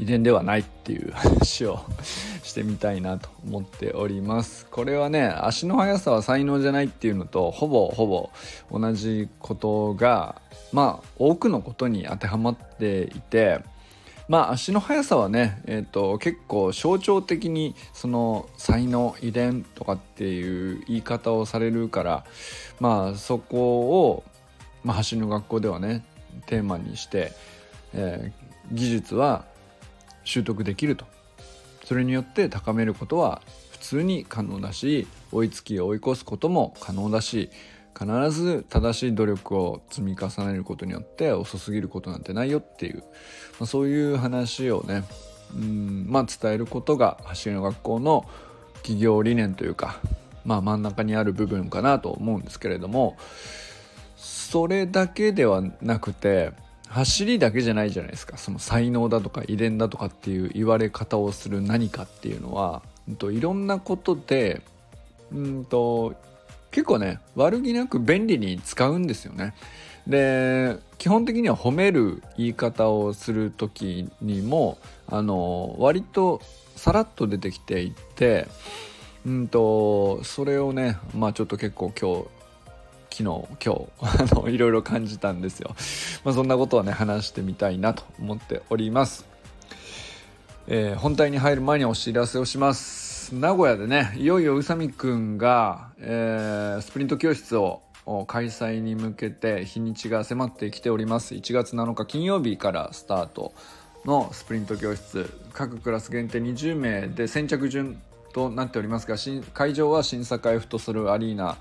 遺伝ではないっていう話をしてみたいなと思っております。これはね足の速さは才能じゃないっていうのとほぼほぼ同じことがまあ多くのことに当てはまっていてまあ足の速さはね、えーと、結構象徴的にその才能遺伝とかっていう言い方をされるからまあそこを、まあ、走りの学校ではねテーマにして、えー、技術は習得できると。それによって高めることは普通に可能だし追いつき追い越すことも可能だし必ず正しい努力を積み重ねることによって遅すぎることなんてないよっていう、まあ、そういう話をねうんまあ伝えることが走りの学校の企業理念というか、まあ、真ん中にある部分かなと思うんですけれどもそれだけではなくて走りだけじゃないじゃないですかその才能だとか遺伝だとかっていう言われ方をする何かっていうのは、うん、といろんなことでうんと結構ね悪気なく便利に使うんですよね。で基本的には褒める言い方をする時にもあの割とさらっと出てきていてうんとそれをねまあちょっと結構今日昨日今日 あのいろいろ感じたんですよ。まあ、そんなことはね話してみたいなと思っております。えー、本題に入る前にお知らせをします。名古屋でねいよいよ宇佐美くんが、えー、スプリント教室を開催に向けて日にちが迫ってきております1月7日金曜日からスタートのスプリント教室各クラス限定20名で先着順となっておりますが会場は新栄フットソルアリーナ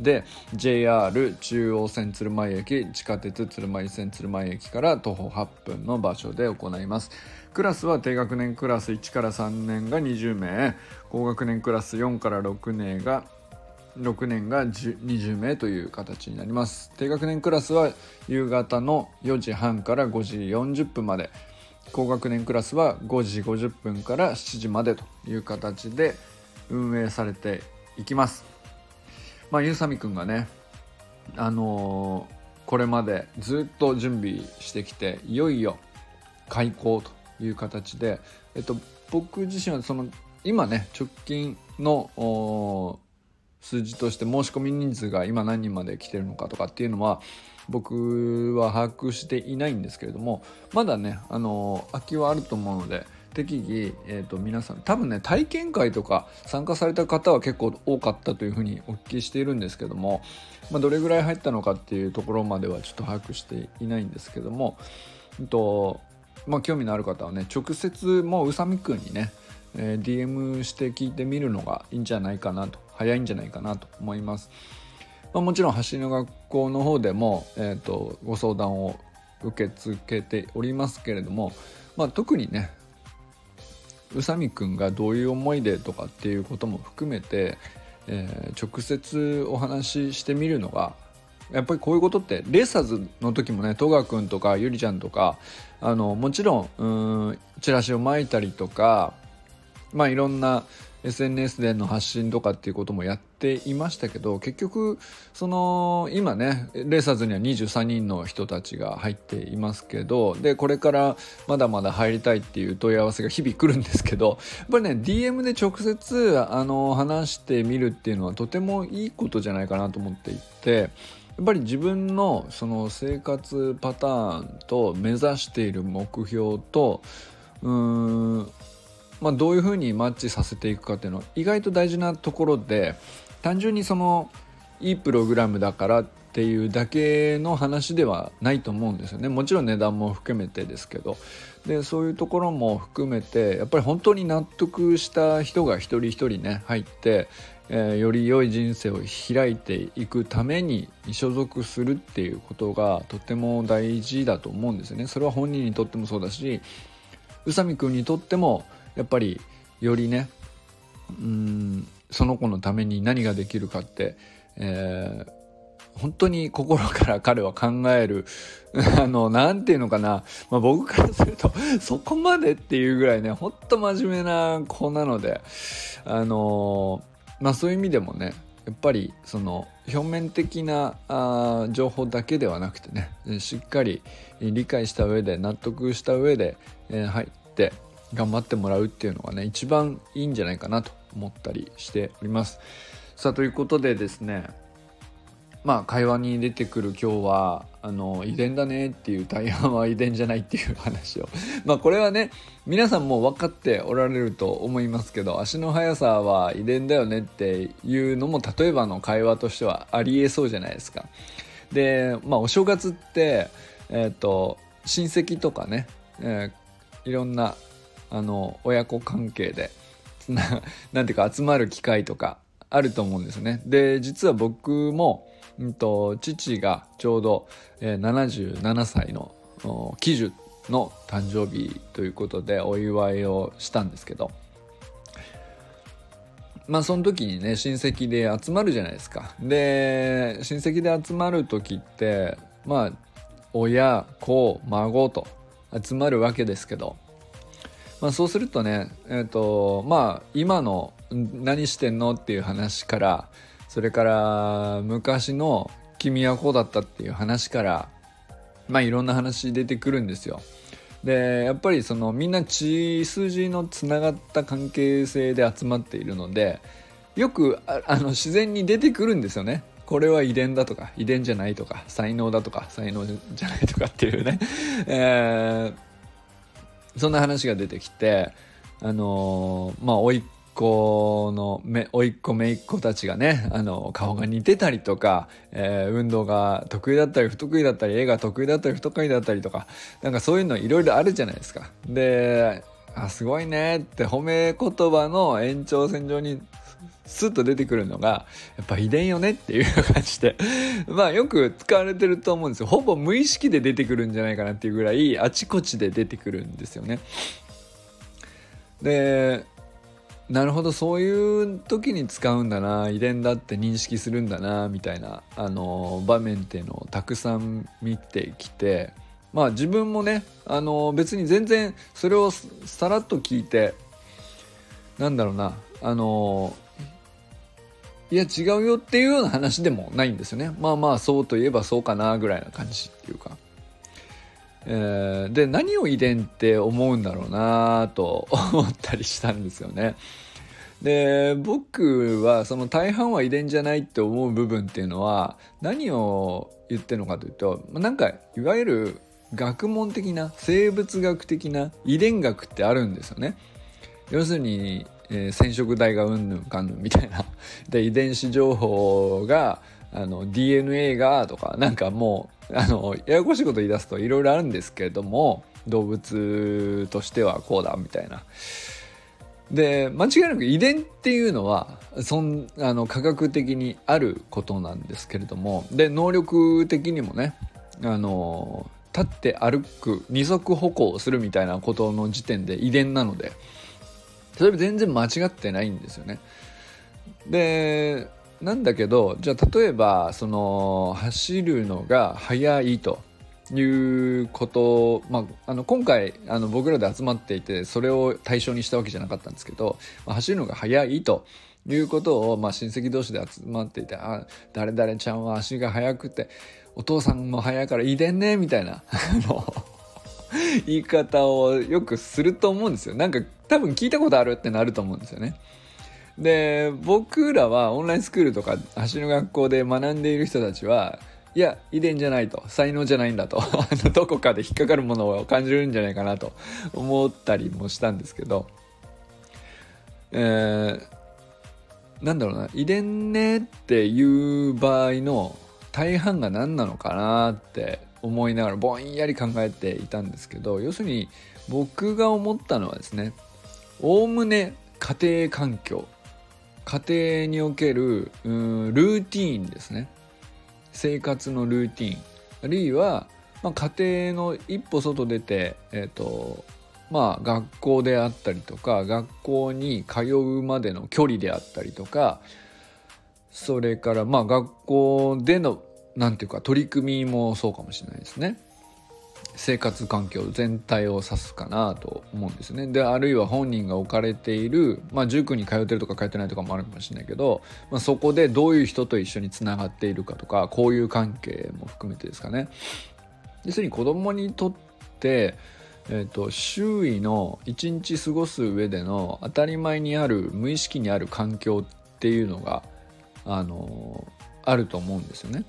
で JR 中央線鶴舞駅地下鉄鶴舞線鶴舞駅から徒歩8分の場所で行います。クラスは低学年クラス1から3年が20名。高学年クラス4から6年が6年が20名という形になります。低学年クラスは夕方の4時半から5時40分まで。高学年クラスは5時50分から7時までという形で運営されていきます。まあゆうさみくんがねあのー、これまでずっと準備してきていよいよ開校という形で、えっと、僕自身はその今ね直近の数字として申し込み人数が今何人まで来てるのかとかっていうのは僕は把握していないんですけれどもまだねあの空きはあると思うので適宜、えーと、皆さん多分ね体験会とか参加された方は結構多かったというふうにお聞きしているんですけども、まあ、どれぐらい入ったのかっていうところまではちょっと把握していないんですけども、えっとまあ、興味のある方はね直接もう宇佐美くんにね、えー、DM して聞いてみるのがいいんじゃないかなと早いんじゃないかなと思います。まあ、もちろん走りの学校の方でも、えーと、ご相談を受け付けておりますけれども、まあ、特にね宇佐美くんがどういう思いでとかっていうことも含めて、えー、直接お話ししてみるのがやっぱりこういうことってレーサーズの時もね戸川君とかゆりちゃんとかあのもちろんうんチラシをまいたりとかまあいろんな SNS での発信とかっていうこともやっていましたけど結局その今ねレーサーズには23人の人たちが入っていますけどでこれからまだまだ入りたいっていう問い合わせが日々来るんですけどやっぱりね DM で直接あの話してみるっていうのはとてもいいことじゃないかなと思っていて。やっぱり自分のその生活パターンと目指している目標とうーんまあ、どういうふうにマッチさせていくかっていうのは意外と大事なところで単純にそのいいプログラムだからっていうだけの話ではないと思うんですよね。もちろん値段も含めてですけど。でそういうところも含めてやっぱり本当に納得した人が一人一人ね入って、えー、より良い人生を開いていくために所属するっていうことがとても大事だと思うんですよね。それは本人にとってもそうだし宇佐美君にとってもやっぱりよりねうんその子のために何ができるかって、えー、本当に心から彼は考える あの何て言うのかな、まあ、僕からすると そこまでっていうぐらいねほんと真面目な子なのであのまあそういう意味でもねやっぱりその表面的なあ情報だけではなくてねしっかり理解した上で納得した上で、えー、入って頑張ってもらうっていうのがね一番いいんじゃないかなと思ったりしております。さあということでですねまあ会話に出てくる今日はあの遺伝だねっていう大半は遺伝じゃないっていう話を まあこれはね皆さんも分かっておられると思いますけど足の速さは遺伝だよねっていうのも例えばの会話としてはありえそうじゃないですか。でまあお正月ってえっ、ー、と親戚とかね、えー、いろんなあの親子関係で なんていうか集まる機会とかあると思うんですね。で実は僕もうんと、父がちょうど、えー、77歳の喜寿の誕生日ということでお祝いをしたんですけどまあその時にね親戚で集まるじゃないですか。で親戚で集まる時ってまあ親子孫と集まるわけですけど、まあ、そうするとねえっ、ー、とまあ今の何してんのっていう話からそれから昔の君はこうだったっていう話からまあいろんな話出てくるんですよ。でやっぱりそのみんな血筋のつながった関係性で集まっているのでよくあの自然に出てくるんですよね。これは遺伝だとか遺伝じゃないとか才能だとか才能じゃないとかっていうね、えー、そんな話が出てきてあのー、まあ甥っ子のめ甥っ子姪っ子たちがねあの顔が似てたりとか、えー、運動が得意だったり不得意だったり絵が得意だったり不得意だったりとかなんかそういうのいろいろあるじゃないですか。であすごいねって褒め言葉の延長線上にスッと出てくるのがやっぱ遺伝よねっていう感じで まあよく使われてると思うんですよほぼ無意識で出てくるんじゃないかなっていうぐらいあちこちで出てくるんですよね。でなるほどそういう時に使うんだな遺伝だって認識するんだなみたいなあの場面っていうのをたくさん見てきてまあ自分もねあの別に全然それをさらっと聞いてなんだろうなあのいや違うよっていうような話でもないんですよねまあまあそうといえばそうかなぐらいな感じっていうか。えー、で何を遺伝って思うんだろうなと 思ったりしたんですよね。で僕はその大半は遺伝じゃないって思う部分っていうのは何を言ってるのかというとなんかいわゆる学問的な生物学的な遺伝学ってあるんですよね。要するに、えー、染色体がうんぬんかんぬんみたいな で遺伝子情報があの DNA がとかなんかもうあのややこしいこと言い出すといろいろあるんですけれども動物としてはこうだみたいな。で間違いなく遺伝っていうのはそんあの科学的にあることなんですけれどもで能力的にもねあの立って歩く二足歩行するみたいなことの時点で遺伝なのでそれ全然間違ってないんですよね。でなんだけどじゃあ例えばその走るのが速いということ、まあ、あの今回あの僕らで集まっていてそれを対象にしたわけじゃなかったんですけど、まあ、走るのが速いということを、まあ、親戚同士で集まっていて「あ誰々ちゃんは足が速くてお父さんも速いから遺伝ね」みたいな 言い方をよくすると思うんですよ。なんか多分聞いたことあるってなると思うんですよね。で僕らはオンラインスクールとか橋の学校で学んでいる人たちはいや遺伝じゃないと。才能じゃないんだと。どこかで引っかかるものを感じるんじゃないかなと。思ったりもしたんですけど、えー、なんだろうな。遺伝ねっていう場合の大半が何なのかなって思いながらぼんやり考えていたんですけど要するに僕が思ったのはですねおおむね家庭環境家庭におけるルーティーンですね。生活のルーティーン。あるいは、まあ、家庭の一歩外出てえ、ー、とまあ学校であったりとか学校に通うまでの距離であったりとかそれからまあ学校での何ていうか取り組みもそうかもしれないですね。生活環境全体を指すかなと思うんですね。であるいは本人が置かれている、まあ、塾に通ってるとか通ってないとかもあるかもしれないけど、まあ、そこでどういう人と一緒につながっているかとか交友関係も含めてですかね。要するに子供にとって、えーと、周囲の一日過ごす上での当たり前にある無意識にある環境っていうのが、あの、あると思うんですよね。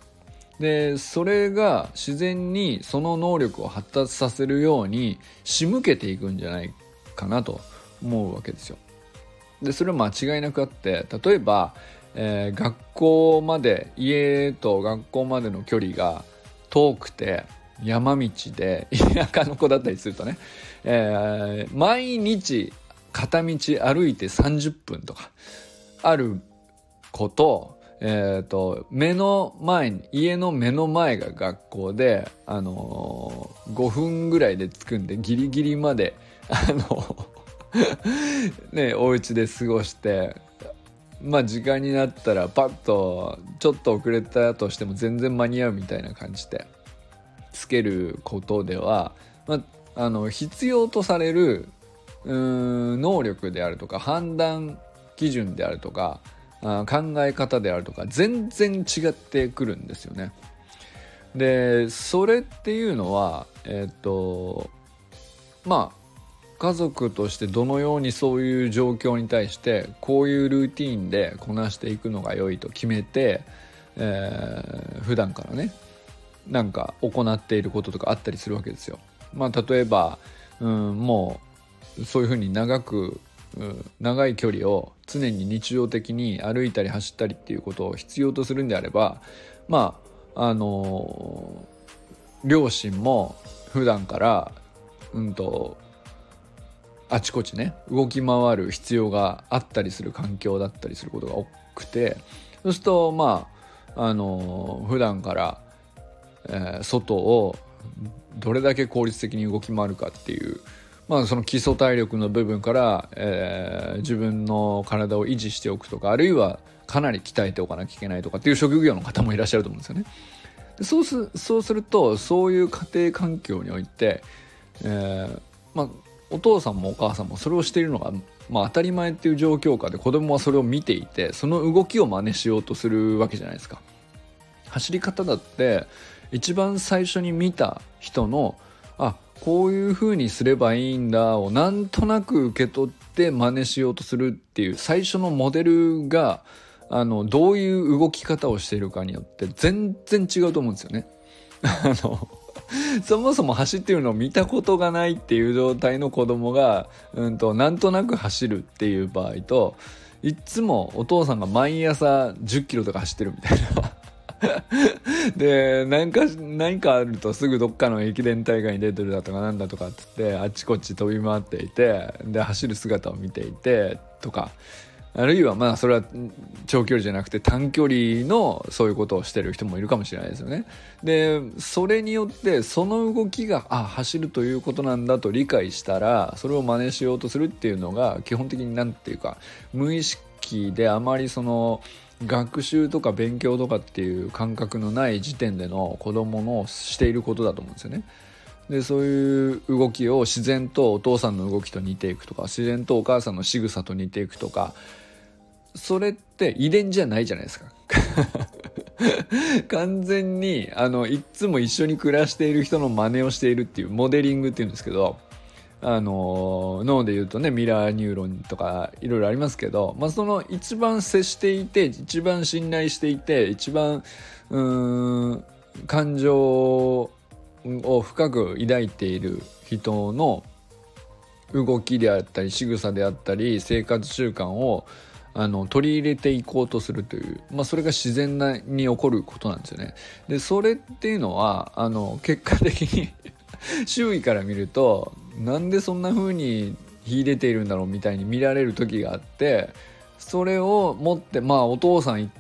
でそれが自然にその能力を発達させるように仕向けていくんじゃないかなと思うわけですよ。でそれは間違いなくあって例えば、えー、学校まで家と学校までの距離が遠くて山道で田舎の子だったりするとね、えー、毎日片道歩いて30分とかある子とえーと、目の前に家の目の前が学校で、あのー、5分ぐらいで着くんでギリギリまであの ねお家で過ごしてまあ時間になったらパッとちょっと遅れたとしても全然間に合うみたいな感じでつけることでは、まあ、あの必要とされるうん能力であるとか判断基準であるとか考え方であるとか全然違ってくるんですよね。でそれっていうのはえっ、とまあ家族としてどのようにそういう状況に対してこういうルーティンでこなしていくのが良いと決めて、えー、普段からねなんか行っていることとかあったりするわけですよ。まあ、例えば、うん、もうそういうふうに長く長い距離を常に日常的に歩いたり走ったりっていうことを必要とするんであればまああの両親も普段からうんとあちこちね動き回る必要があったりする環境だったりすることが多くてそうするとまああの普段から、えー、外をどれだけ効率的に動き回るかっていうまあ、その基礎体力の部分から、えー、自分の体を維持しておくとかあるいはかなり鍛えておかなきゃいけないとかっていう職業の方もいらっしゃると思うんですよね。でそうすそうするとそういう家庭環境において、えーまあ、お父さんもお母さんもそれをしているのが、まあ、当たり前っていう状況下で子供はそれを見ていてその動きを真似しようとするわけじゃないですか。走り方だって一番最初に見た人のあこういう風にすればいいんだをなんとなく受け取って真似しようとするっていう最初のモデルがあのどういう動き方をしているかによって全然違うと思うんですよね。あのそもそも走ってるのを見たことがないっていう状態の子供が、うんと、なんとなく走るっていう場合といっつもお父さんが毎朝1 0キロとか走ってるみたいな で何か何かあるとすぐどっかの駅伝大会に出てるだとかなんだとかっつってあっちこっち飛び回っていてで走る姿を見ていてとかあるいはまあそれは長距離じゃなくて短距離のそういうことをしてる人もいるかもしれないですよね。でそれによってその動きがあ走るということなんだと理解したらそれを真似しようとするっていうのが基本的に何て言うか無意識であまりその学習とか勉強とかっていう感覚のない時点での子供のしていることだと思うんですよね。でそういう動きを自然とお父さんの動きと似ていくとか自然とお母さんの仕草と似ていくとかそれって遺伝じゃないじゃないですか。完全にあのいっつも一緒に暮らしている人の真似をしているっていうモデリングっていうんですけどあの脳で言うとねミラーニューロンとかいろいろありますけど、まあ、その一番接していて一番信頼していて一番うん感情を深く抱いている人の動きであったり仕草であったり生活習慣をあの取り入れていこうとするという、まあ、それが自然に起こることなんですよね。でそれっていうのはあの結果的に周囲から見るとなんでそんな風に秀でているんだろうみたいに見られる時があってそれを持ってまあお父さん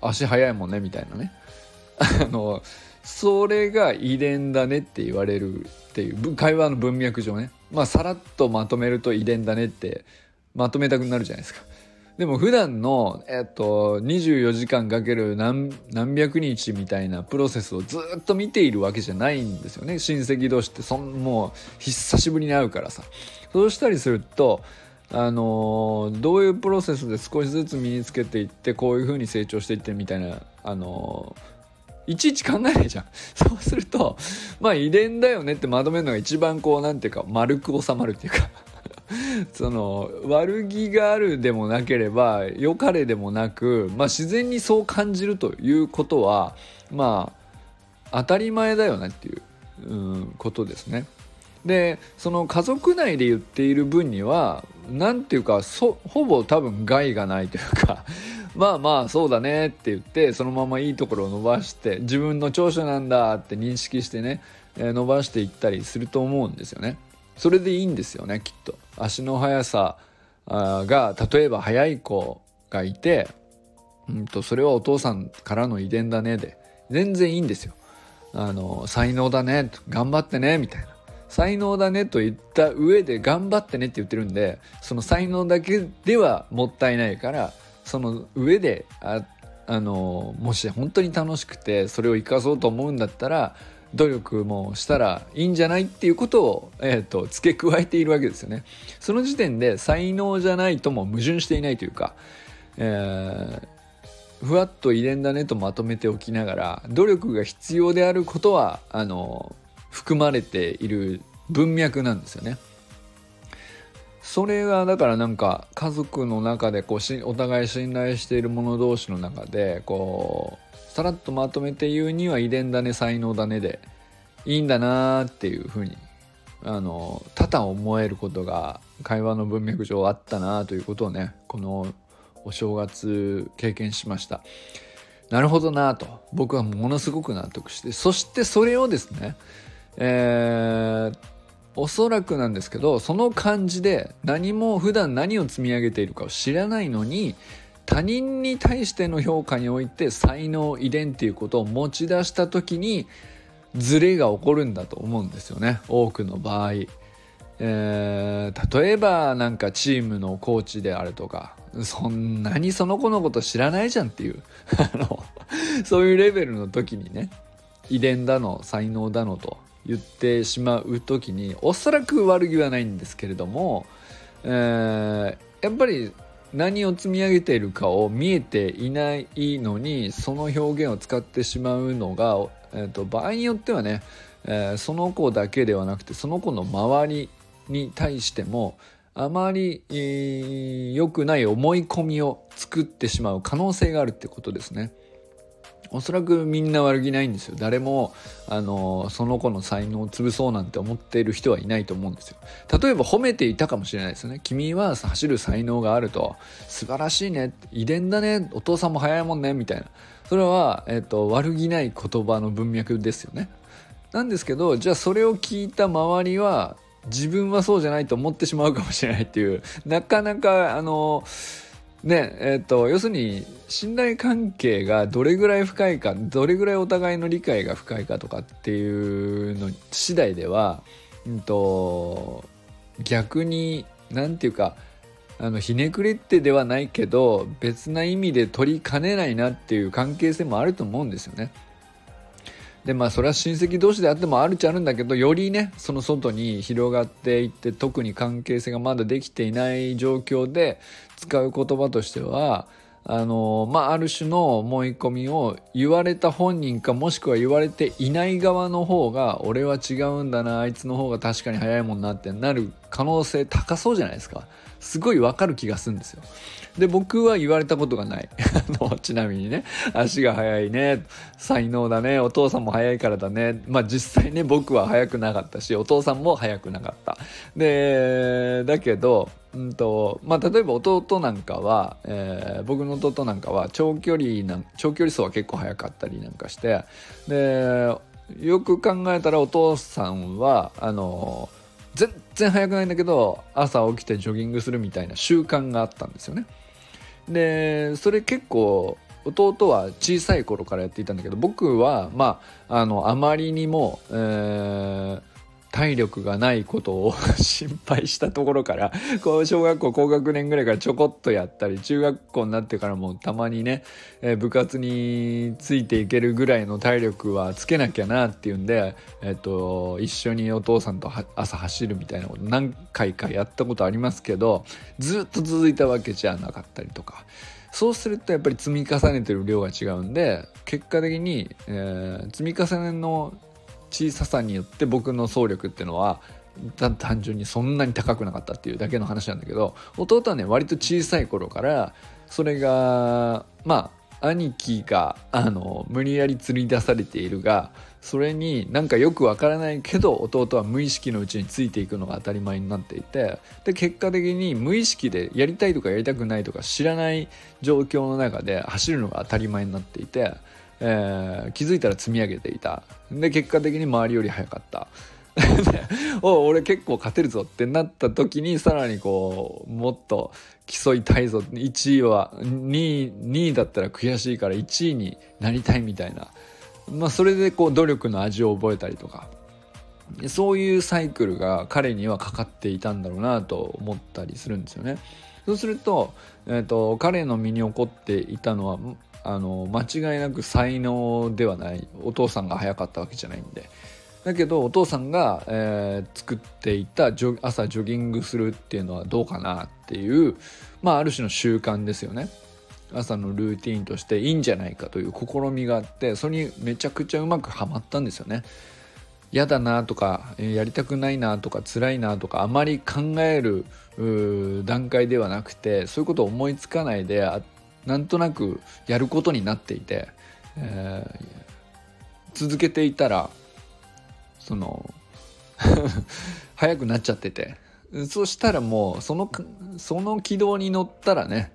足速いもんねみたいなね。あのそれが遺伝だねって言われるっていう会話の文脈上ね。まあさらっとまとめると遺伝だねってまとめたくなるじゃないですか。でも普段の、えっと、24時間かける何百日みたいなプロセスをずっと見ているわけじゃないんですよね。親戚同士ってそんもう久しぶりに会うからさ。そうしたりするとあの、どういうプロセスで少しずつ身につけていってこういう風に成長していってみたいなあの、いちいち考えないじゃん。そうすると、まあ遺伝だよねってまとめるのが一番こう、なんていうか、丸く収まるっていうか。その悪気があるでもなければ良かれでもなく、まあ、自然にそう感じるということはまあ当たり前だよねっていう、うん、ことですね。でその家族内で言っている分には何ていうかそほぼ多分害がないというか まあまあそうだねって言ってそのままいいところを伸ばして自分の長所なんだって認識してね、伸ばしていったりすると思うんですよね。それでいいんですよねきっと。足の速さが例えば速い子がいて、うんと、それはお父さんからの遺伝だねで全然いいんですよ。あの才能だね頑張ってねみたいな才能だねと言った上で頑張ってねって言ってるんでその才能だけではもったいないからその上でああのもし本当に楽しくてそれを生かそうと思うんだったら努力もしたらいいんじゃないっていうことを、えーと、付け加えているわけですよね。その時点で才能じゃないとも矛盾していないというか、えー、ふわっと遺伝だねとまとめておきながら努力が必要であることはあの含まれている文脈なんですよね。それがだからなんか家族の中でこうしお互い信頼している者同士の中でこうさらっとまとめて言うには遺伝だね才能だねでいいんだなっていうふうにあの多々思えることが会話の文脈上あったなということをねこのお正月経験しました。なるほどなと僕はものすごく納得してそしてそれをですねえー、おそらくなんですけどその感じで何も普段何を積み上げているかを知らないのに他人に対しての評価において才能遺伝っていうことを持ち出した時にズレが起こるんだと思うんですよね多くの場合。えー、例えばなんかチームのコーチであるとかそんなにその子のこと知らないじゃんっていう あのそういうレベルの時にね遺伝だの才能だのと言ってしまう時におそらく悪気はないんですけれども、えー、やっぱり何を積み上げているかを見えていないのにその表現を使ってしまうのが、えーと、場合によってはね、えー、その子だけではなくてその子の周りに対してもあまり良、えー、くない思い込みを作ってしまう可能性があるってことですね。おそらくみんな悪気ないんですよ。誰もあのその子の才能を潰そうなんて思っている人はいないと思うんですよ。例えば褒めていたかもしれないですよね。君は走る才能があると。素晴らしいね。遺伝だね。お父さんも早いもんね。みたいな。それは、えっと、悪気ない言葉の文脈ですよね。なんですけどじゃあそれを聞いた周りは自分はそうじゃないと思ってしまうかもしれないっていうなかなかあのねえーと、要するに信頼関係がどれぐらい深いかどれぐらいお互いの理解が深いかとかっていうの次第では、うんと、逆に何て言うかあのひねくれってではないけど別な意味で取りかねないなっていう関係性もあると思うんですよね。でまあそれは親戚同士であってもあるっちゃあるんだけどよりねその外に広がっていって特に関係性がまだできていない状況で使う言葉としてはあのまあある種の思い込みを言われた本人かもしくは言われていない側の方が俺は違うんだなあいつの方が確かに早いもんなってなる可能性高そうじゃないですか。すごいわかる気がするんですよ。で僕は言われたことがない。ちなみにね。足が速いね。才能だね。お父さんも速いからだね。まあ実際ね僕は速くなかったしお父さんも速くなかった。でだけどうんとまあ、例えば弟なんかは、えー、僕の弟なんかは長距離な長距離走は結構速かったりなんかしてでよく考えたらお父さんはあの全然速くないんだけど朝起きてジョギングするみたいな習慣があったんですよね。でそれ結構弟は小さい頃からやっていたんだけど僕はまああのあまりにも、えー、体力がないことを心配したところから こう小学校高学年ぐらいからちょこっとやったり中学校になってからもたまにね、えー、部活についていけるぐらいの体力はつけなきゃなっていうんで、えーと、一緒にお父さんと朝走るみたいなこと何回かやったことありますけどずっと続いたわけじゃなかったりとか。そうするとやっぱり積み重ねてる量が違うんで結果的に、えー、積み重ねの小ささによって僕の走力っていうのは単純にそんなに高くなかったっていうだけの話なんだけど弟はね割と小さい頃からそれがまあ兄貴があの無理やり釣り出されているがそれになんかよくわからないけど弟は無意識のうちについていくのが当たり前になっていてで結果的に無意識でやりたいとかやりたくないとか知らない状況の中で走るのが当たり前になっていてえー、気づいたら積み上げていた。で結果的に周りより速かった。お俺結構勝てるぞってなった時にさらにこうもっと競いたいぞ。1位は2位 ,2 位だったら悔しいから1位になりたいみたいな、まあ、それでこう努力の味を覚えたりとか。そういうサイクルが彼にはかかっていたんだろうなと思ったりするんですよね。そうすると,、えーと彼の身に起こっていたのはあの間違いなく才能ではない。お父さんが早かったわけじゃないんで。だけどお父さんが、えー、作っていたジョ朝ジョギングするっていうのはどうかなっていうまあある種の習慣ですよね。朝のルーティンとしていいんじゃないかという試みがあってそれにめちゃくちゃうまくはまったんですよね。嫌だなとかやりたくないなとか辛いなとかあまり考える段階ではなくてそういうことを思いつかないでなんとなくやることになっていて、えー、続けていたらその 早くなっちゃっててそしたらもうそのその軌道に乗ったらね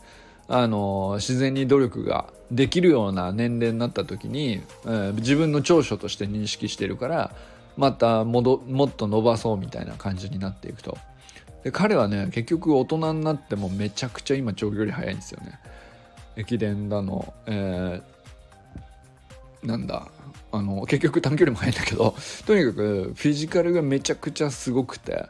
あの自然に努力ができるような年齢になった時に、えー、自分の長所として認識してるからまたもどもっと伸ばそうみたいな感じになっていくと。で彼はね結局大人になってもめちゃくちゃ今長距離速いんですよね。駅伝だの、えー、なんだあの結局短距離も速いんだけど とにかくフィジカルがめちゃくちゃすごくて、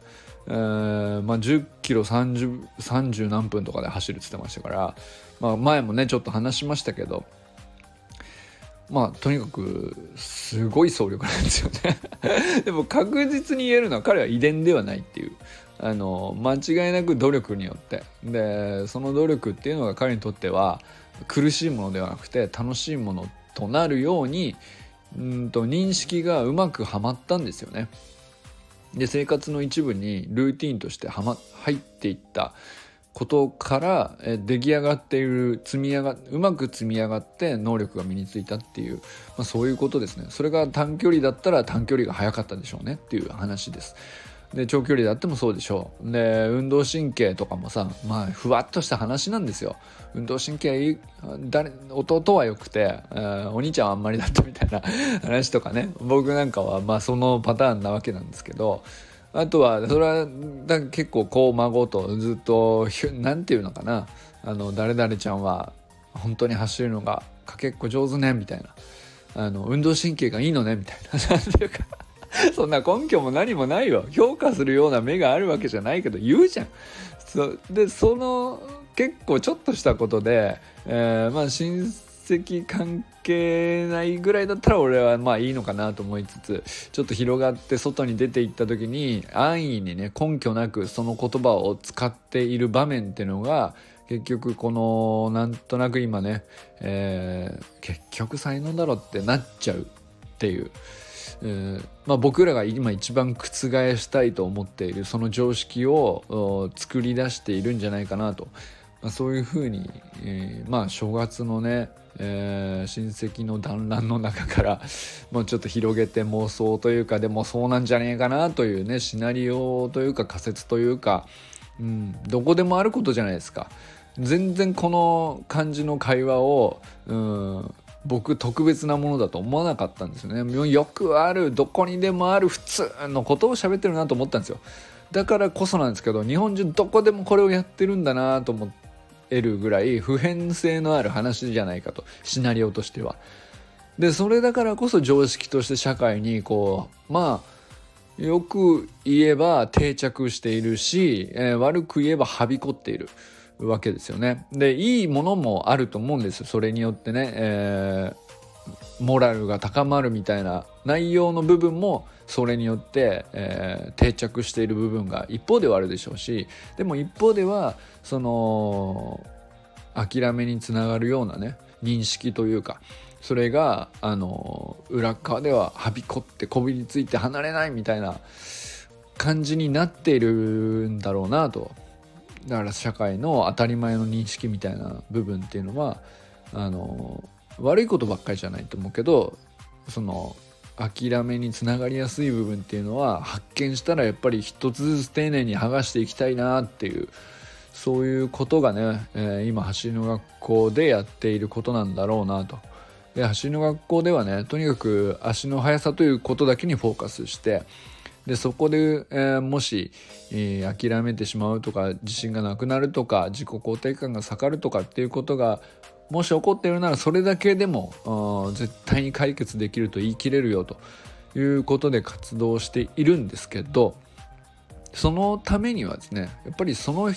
えーまあ、10キロ 30, 30何分とかで走るって言ってましたから、まあ、前もねちょっと話しましたけどまあとにかくすごい走力なんですよね。でも確実に言えるのは彼は遺伝ではないっていう。あの間違いなく努力によって。でその努力っていうのが彼にとっては苦しいものではなくて楽しいものとなるようにうんと認識がうまくはまったんですよね。で生活の一部にルーティンとしてはま入っていったことからえ出来上がっている積み上がうまく積み上がって能力が身についたっていう、まあ、そういうことですね。それが短距離だったら短距離が速かったんでしょうねっていう話です。で長距離だってもそうでしょう。で運動神経とかもさまあふわっとした話なんですよ。運動神経誰弟はよくて、えー、お兄ちゃんはあんまりだったみたいな 話とかね。僕なんかはまあそのパターンなわけなんですけど。あとはそれは結構こう孫とずっと何て言うのかな。あの誰々ちゃんは本当に走るのがかけっこ上手ねみたいな。あの運動神経がいいのねみたいな。何ていうか。そんな根拠も何もないよ評価するような目があるわけじゃないけど言うじゃん。そでその結構ちょっとしたことで、えー、まあ親戚関係ないぐらいだったら俺はまあいいのかなと思いつつちょっと広がって外に出ていった時に安易にね根拠なくその言葉を使っている場面っていうのが結局このなんとなく今ね、えー、結局才能だろってなっちゃうっていう。えまあ、僕らが今一番覆したいと思っているその常識を作り出しているんじゃないかなと、まあ、そういうふうに、えー、まあ正月のね、えー、親戚の団らんの中から もうちょっと広げて妄想というかでもそうなんじゃねえかなというねシナリオというか仮説というか、うん、どこでもあることじゃないですか。全然この感じの会話を、うん、僕特別なものだと思わなかったんですよね。よくあるどこにでもある普通のことを喋ってるなと思ったんですよ。だからこそなんですけど日本人どこでもこれをやってるんだなと思えるぐらい普遍性のある話じゃないかとシナリオとしては。でそれだからこそ常識として社会にこうまあよく言えば定着しているし、えー、悪く言えばはびこっている。わけですよね。でいいものもあると思うんですそれによってね、えー、モラルが高まるみたいな内容の部分もそれによって、えー、定着している部分が一方ではあるでしょうし。でも一方ではその諦めにつながるようなね認識というかそれがあの裏側でははびこってこびりついて離れないみたいな感じになっているんだろうなとだから社会の当たり前の認識みたいな部分っていうのはあの悪いことばっかりじゃないと思うけどその諦めにつながりやすい部分っていうのは発見したらやっぱり一つずつ丁寧に剥がしていきたいなっていうそういうことがね、えー、今走りの学校でやっていることなんだろうなと。で走りの学校ではねとにかく足の速さということだけにフォーカスしてでそこで、えー、もし、えー、諦めてしまうとか自信がなくなるとか自己肯定感が下がるとかっていうことがもし起こっているならそれだけでも絶対に解決できると言い切れるよということで活動しているんですけどそのためにはですねやっぱりその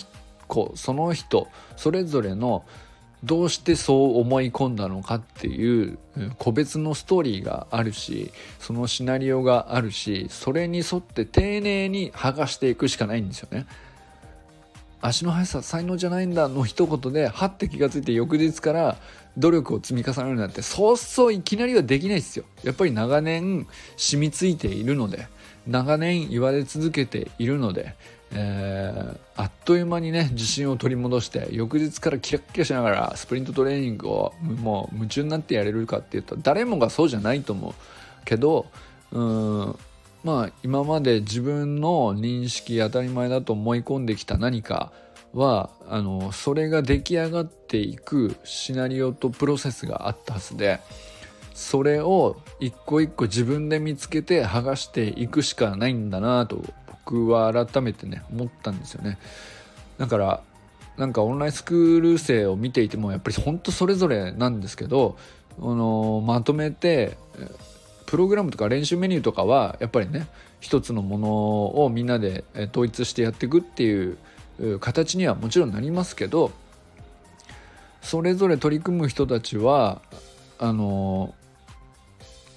子その人それぞれのどうしてそう思い込んだのかっていう個別のストーリーがあるしそのシナリオがあるしそれに沿って丁寧に剥がしていくしかないんですよね。足の速さ才能じゃないんだの一言ではって気がついて翌日から努力を積み重ねるなんてそうそういきなりはできないですよ。やっぱり長年染みついているので長年言われ続けているのでえー、あっという間にね自信を取り戻して翌日からキラッキラしながらスプリントトレーニングをもう夢中になってやれるかっていうと誰もがそうじゃないと思うけどうんまあ今まで自分の認識当たり前だと思い込んできた何かはあのそれが出来上がっていくシナリオとプロセスがあったはずでそれを一個一個自分で見つけて剥がしていくしかないんだなと僕は改めてね思ったんですよね。だからなんかオンラインスクール生を見ていてもやっぱり本当それぞれなんですけどあのまとめてプログラムとか練習メニューとかはやっぱりね一つのものをみんなで統一してやっていくっていう形にはもちろんなりますけどそれぞれ取り組む人たちはあの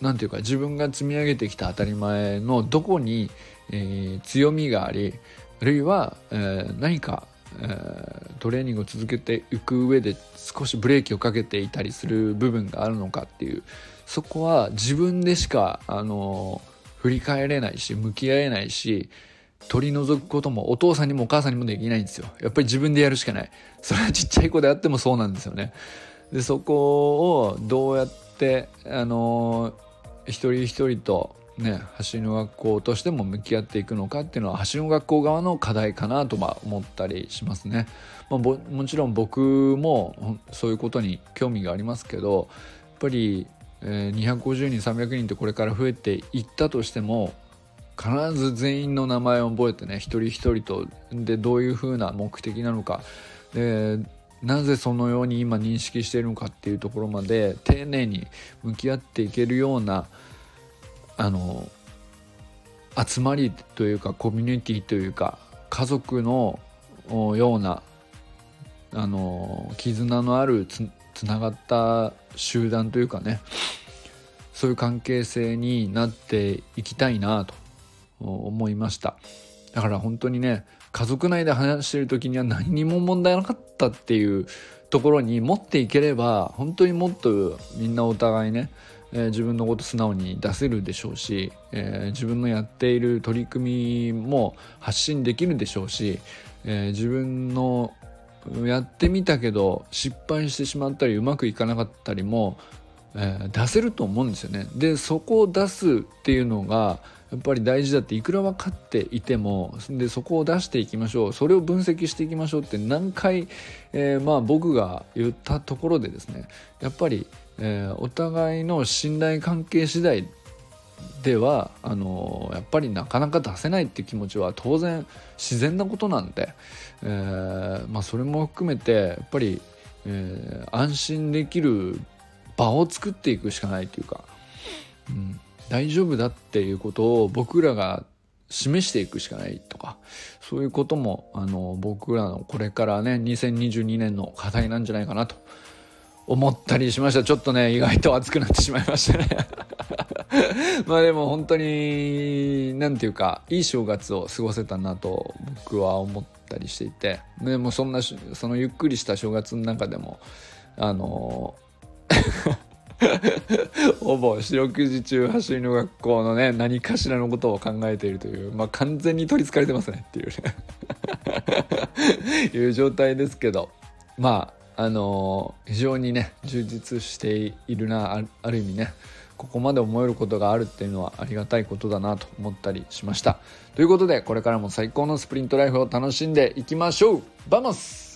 何て言うか自分が積み上げてきた当たり前のどこにえー、強みがありあるいは、えー、何か、えー、トレーニングを続けていく上で少しブレーキをかけていたりする部分があるのかっていうそこは自分でしか、あの振り返れないし向き合えないし取り除くこともお父さんにもお母さんにもできないんですよ。やっぱり自分でやるしかない。それはちっちゃい子であってもそうなんですよね。でそこをどうやってあの一人一人とね、走りの学校としても向き合っていくのかっていうのは走りの学校側の課題かなとは思ったりしますね。まあ、もちろん僕もそういうことに興味がありますけどやっぱり、えー、250人300人ってこれから増えていったとしても必ず全員の名前を覚えてね一人一人とでどういうふうな目的なのかでなぜそのように今認識しているのかっていうところまで丁寧に向き合っていけるようなあの集まりというかコミュニティというか家族のようなあの絆のあるつつながった集団というかねそういう関係性になっていきたいなと思いました。だから本当にね家族内で話してる時には何にも問題なかったっていうところに持っていければ本当にもっとみんなお互いねえー、自分のこと素直に出せるでしょうし、えー、自分のやっている取り組みも発信できるでしょうし、えー、自分のやってみたけど失敗してしまったりうまくいかなかったりも、え出せると思うんですよね。でそこを出すっていうのがやっぱり大事だっていくら分かっていてもでそこを出していきましょうそれを分析していきましょうって何回、えー、まあ僕が言ったところでですねやっぱりえー、お互いの信頼関係次第ではあの、やっぱりなかなか出せないって気持ちは当然自然なことなんで、えー、まあ、それも含めてやっぱり、え安心できる場を作っていくしかないというか、うん、大丈夫だっていうことを僕らが示していくしかないとかそういうこともあの僕らのこれからね2022年の課題なんじゃないかなと思ったりしました。ちょっとね意外と熱くなってしまいましたね。まあでも本当に何て言うかいい正月を過ごせたなと僕は思ったりしていて。でもそんなそのゆっくりした正月の中でもあの ほぼ四六時中走りの学校のね何かしらのことを考えているというまあ完全に取りつかれてますねっていうね。いう状態ですけど。まああの、非常にね充実しているなある意味ねここまで思えることがあるっていうのはありがたいことだなと思ったりしました。ということでこれからも最高のスプリントライフを楽しんでいきましょう。バモス!